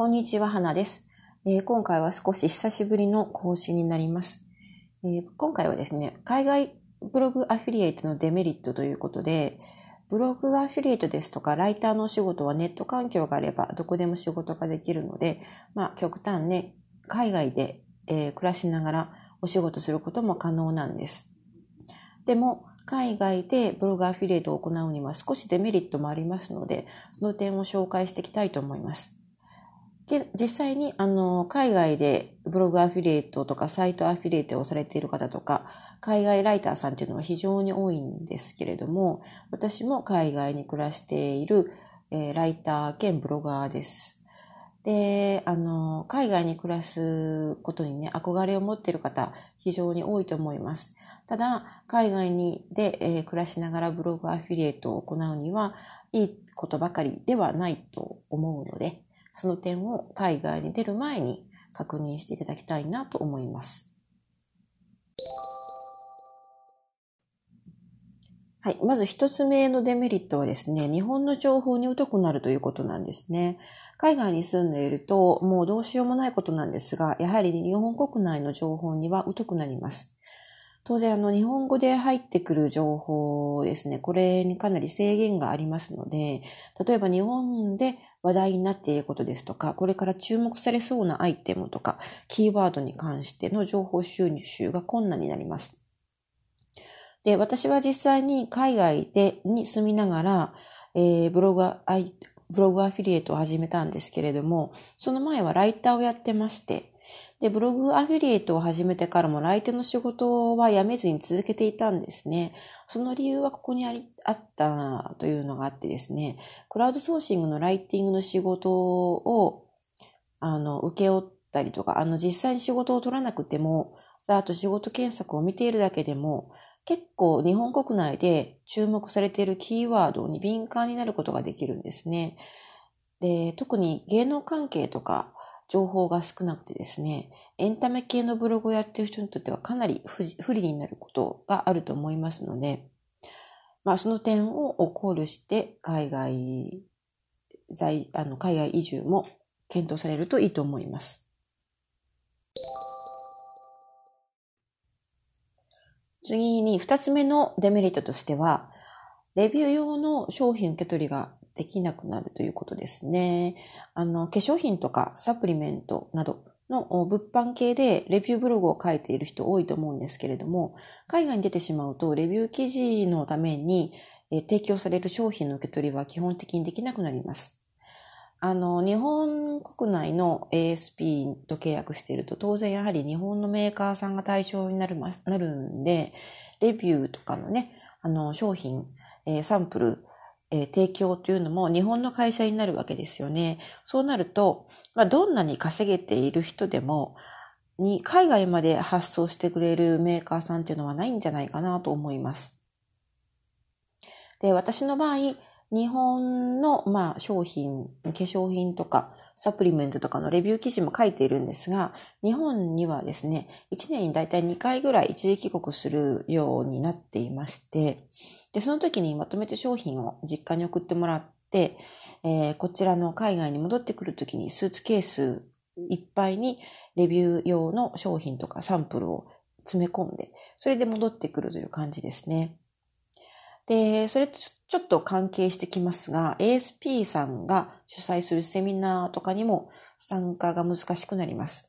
こんにちは、花です、えー、今回は少し久しぶりの更新になります、えー、今回はですね、海外ブログアフィリエイトのデメリットということで、ブログアフィリエイトですとか、ライターのお仕事はネット環境があればどこでも仕事ができるので、まあ極端ね、海外で、えー、暮らしながらお仕事することも可能なんです。でも、海外でブログアフィリエイトを行うには少しデメリットもありますので、その点を紹介していきたいと思います。で実際にあの海外でブログアフィリエイトとかサイトアフィリエイトをされている方とか、海外ライターさんっていうのは非常に多いんですけれども、私も海外に暮らしている、えー、ライター兼ブロガーです。で、あの、海外に暮らすことにね、憧れを持っている方、非常に多いと思います。ただ、海外にで、えー、暮らしながらブログアフィリエイトを行うには、いいことばかりではないと思うので、その点を海外に出る前に確認していただきたいなと思います。はい。まず一つ目のデメリットはですね、日本の情報に疎くなるということなんですね。海外に住んでいると、もうどうしようもないことなんですが、やはり日本国内の情報には疎くなります。当然、あの、日本語で入ってくる情報ですね、これにかなり制限がありますので、例えば日本で話題になっていることですとか、これから注目されそうなアイテムとか、キーワードに関しての情報収集が困難になります。で、私は実際に海外で、に住みながら、えー、ブログアブログアフィリエイトを始めたんですけれども、その前はライターをやってまして、で、ブログアフィリエイトを始めてからも来店の仕事は辞めずに続けていたんですね。その理由はここにあり、あったというのがあってですね、クラウドソーシングのライティングの仕事を、あの、受け負ったりとか、あの、実際に仕事を取らなくても、ざーっと仕事検索を見ているだけでも、結構日本国内で注目されているキーワードに敏感になることができるんですね。で、特に芸能関係とか、情報が少なくてですね、エンタメ系のブログをやっている人にとってはかなり不利になることがあると思いますので、まあその点を考慮して海外在、あの海外移住も検討されるといいと思います。次に二つ目のデメリットとしては、レビュー用の商品受け取りができなくなるということですね。あの、化粧品とかサプリメントなどの物販系でレビューブログを書いている人多いと思うんですけれども、海外に出てしまうとレビュー記事のために提供される商品の受け取りは基本的にできなくなります。あの、日本国内の ASP と契約していると、当然やはり日本のメーカーさんが対象になる、なるんで、レビューとかのね、あの、商品、サンプル、えー、提供というのも日本の会社になるわけですよね。そうなると、まあ、どんなに稼げている人でも、に海外まで発送してくれるメーカーさんっていうのはないんじゃないかなと思います。で、私の場合、日本の、まあ、商品、化粧品とか、サプリメントとかのレビュー記事も書いているんですが、日本にはですね、1年にだいたい2回ぐらい一時帰国するようになっていまして、で、その時にまとめて商品を実家に送ってもらって、えー、こちらの海外に戻ってくる時にスーツケースいっぱいにレビュー用の商品とかサンプルを詰め込んで、それで戻ってくるという感じですね。で、それちょっと関係してきますが、ASP さんが主催するセミナーとかにも参加が難しくなります。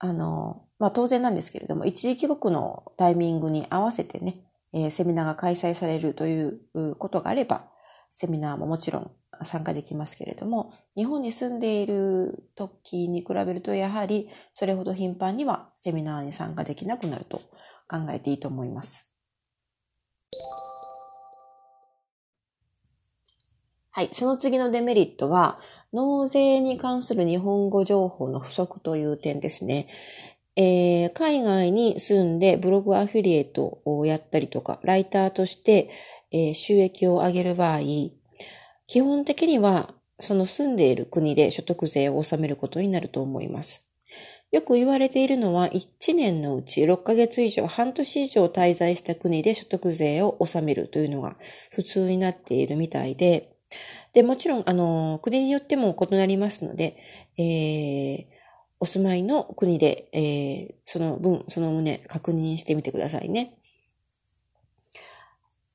あの、まあ、当然なんですけれども、一時帰国のタイミングに合わせてね、え、セミナーが開催されるということがあれば、セミナーももちろん参加できますけれども、日本に住んでいる時に比べると、やはりそれほど頻繁にはセミナーに参加できなくなると考えていいと思います。はい。その次のデメリットは、納税に関する日本語情報の不足という点ですね。えー、海外に住んでブログアフィリエイトをやったりとか、ライターとして、えー、収益を上げる場合、基本的にはその住んでいる国で所得税を納めることになると思います。よく言われているのは、1年のうち6ヶ月以上、半年以上滞在した国で所得税を納めるというのが普通になっているみたいで、で、もちろん、あの、国によっても異なりますので、えー、お住まいの国で、えー、その分、その旨確認してみてくださいね。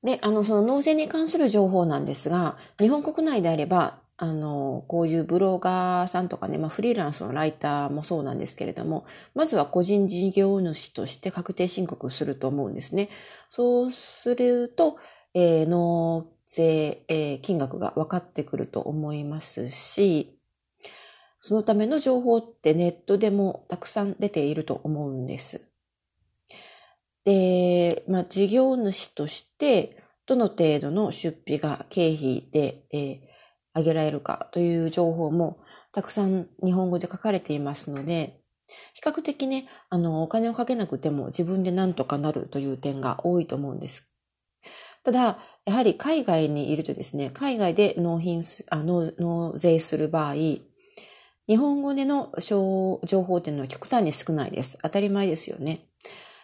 で、あの、その納税に関する情報なんですが、日本国内であれば、あの、こういうブロガーさんとかね、まあフリーランスのライターもそうなんですけれども、まずは個人事業主として確定申告すると思うんですね。そうすると、えー、納税、えー、金額が分かってくると思いますし、そのための情報ってネットでもたくさん出ていると思うんです。で、まあ、事業主として、どの程度の出費が経費で、えー、上げられるかという情報もたくさん日本語で書かれていますので、比較的ね、あの、お金をかけなくても自分で何とかなるという点が多いと思うんです。ただ、やはり海外にいるとですね、海外で納品あ納納税する場合、日本語での情報っていうのは極端に少ないです。当たり前ですよね。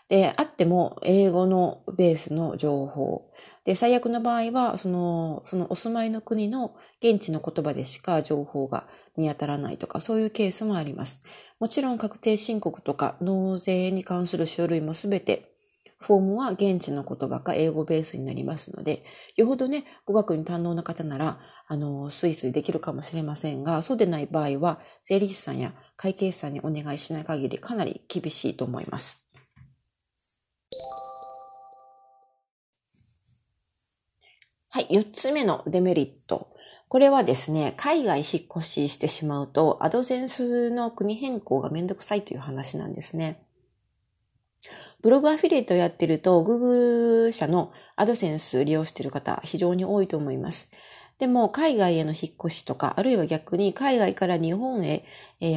で、あっても英語のベースの情報。で、最悪の場合は、その、そのお住まいの国の現地の言葉でしか情報が見当たらないとか、そういうケースもあります。もちろん確定申告とか納税に関する書類もすべてフォームは現地の言葉か英語ベースになりますので、よほどね、語学に堪能な方なら、あの、スイスイできるかもしれませんが、そうでない場合は、税理士さんや会計士さんにお願いしない限りかなり厳しいと思います。はい、4つ目のデメリット。これはですね、海外引っ越ししてしまうと、アドセンスの国変更がめんどくさいという話なんですね。ブログアフィリエイトをやってると、Google 社のアドセンス利用している方、非常に多いと思います。でも、海外への引っ越しとか、あるいは逆に海外から日本へ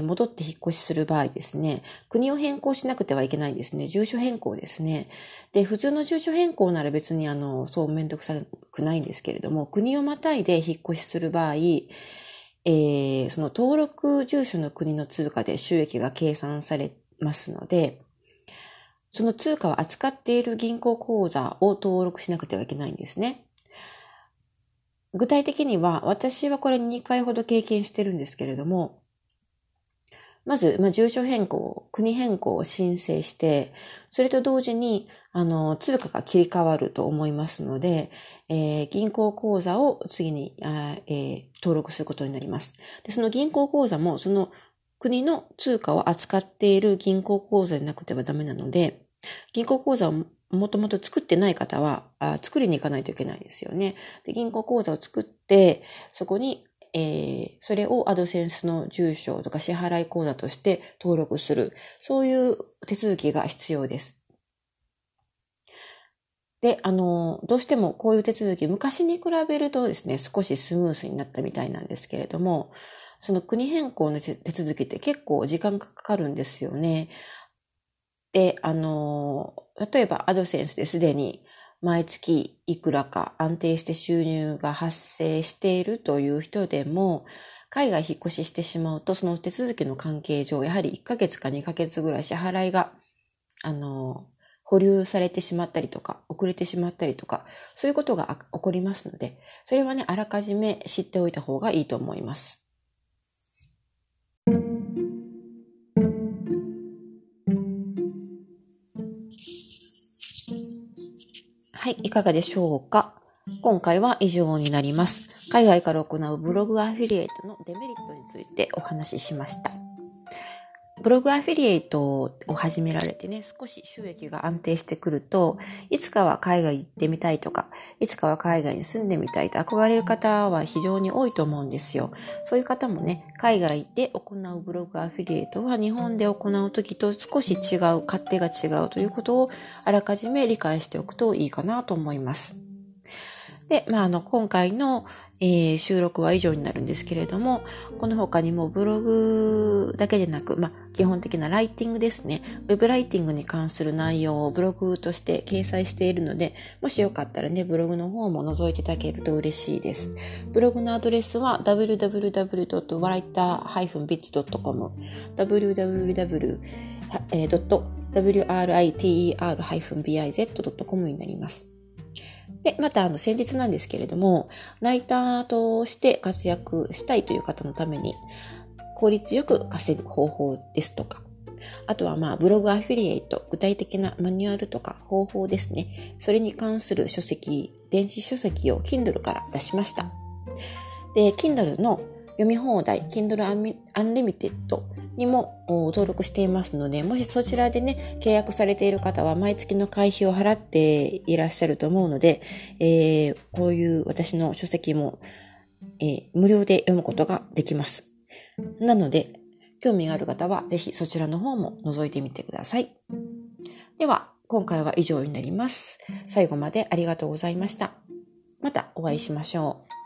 戻って引っ越しする場合ですね、国を変更しなくてはいけないんですね。住所変更ですね。で、普通の住所変更なら別にあの、そうめんどくさくないんですけれども、国をまたいで引っ越しする場合、えー、その登録住所の国の通貨で収益が計算されますので、その通貨を扱っている銀行口座を登録しなくてはいけないんですね。具体的には、私はこれ2回ほど経験してるんですけれども、まず、まあ、住所変更、国変更を申請して、それと同時に、あの、通貨が切り替わると思いますので、えー、銀行口座を次にあ、えー、登録することになります。で、その銀行口座も、その国の通貨を扱っている銀行口座でなくてはダメなので、銀行口座をもともと作ってない方はあ、作りに行かないといけないですよね。で銀行口座を作って、そこに、えー、それをアドセンスの住所とか支払い口座として登録する。そういう手続きが必要です。で、あの、どうしてもこういう手続き、昔に比べるとですね、少しスムースになったみたいなんですけれども、その国変更の手続きって結構時間がかかるんですよね。で、あの、例えばアドセンスですでに毎月いくらか安定して収入が発生しているという人でも、海外引っ越ししてしまうと、その手続きの関係上、やはり1ヶ月か2ヶ月ぐらい支払いが、あの、保留されてしまったりとか、遅れてしまったりとか、そういうことが起こりますので、それはね、あらかじめ知っておいた方がいいと思います。はい、いかがでしょうか？今回は以上になります。海外から行うブログアフィリエイトのデメリットについてお話ししました。ブログアフィリエイトを始められてね、少し収益が安定してくると、いつかは海外行ってみたいとか、いつかは海外に住んでみたいと憧れる方は非常に多いと思うんですよ。そういう方もね、海外で行うブログアフィリエイトは日本で行う時と少し違う、勝手が違うということをあらかじめ理解しておくといいかなと思います。で、まあ、あの、今回の、えー、収録は以上になるんですけれども、この他にもブログだけでなく、まあ、基本的なライティングですね。ウェブライティングに関する内容をブログとして掲載しているので、もしよかったらね、ブログの方も覗いていただけると嬉しいです。ブログのアドレスは www.writer-bits.com www.writer-biz.com になります。で、またあの先日なんですけれども、ライターとして活躍したいという方のために、効率よく稼ぐ方法ですとか、あとはまあブログアフィリエイト、具体的なマニュアルとか方法ですね。それに関する書籍、電子書籍を Kindle から出しました。で、Kindle の読み放題、Kindle Unlimited にも登録していますので、もしそちらでね、契約されている方は毎月の会費を払っていらっしゃると思うので、えー、こういう私の書籍も、えー、無料で読むことができます。なので、興味がある方はぜひそちらの方も覗いてみてください。では、今回は以上になります。最後までありがとうございました。またお会いしましょう。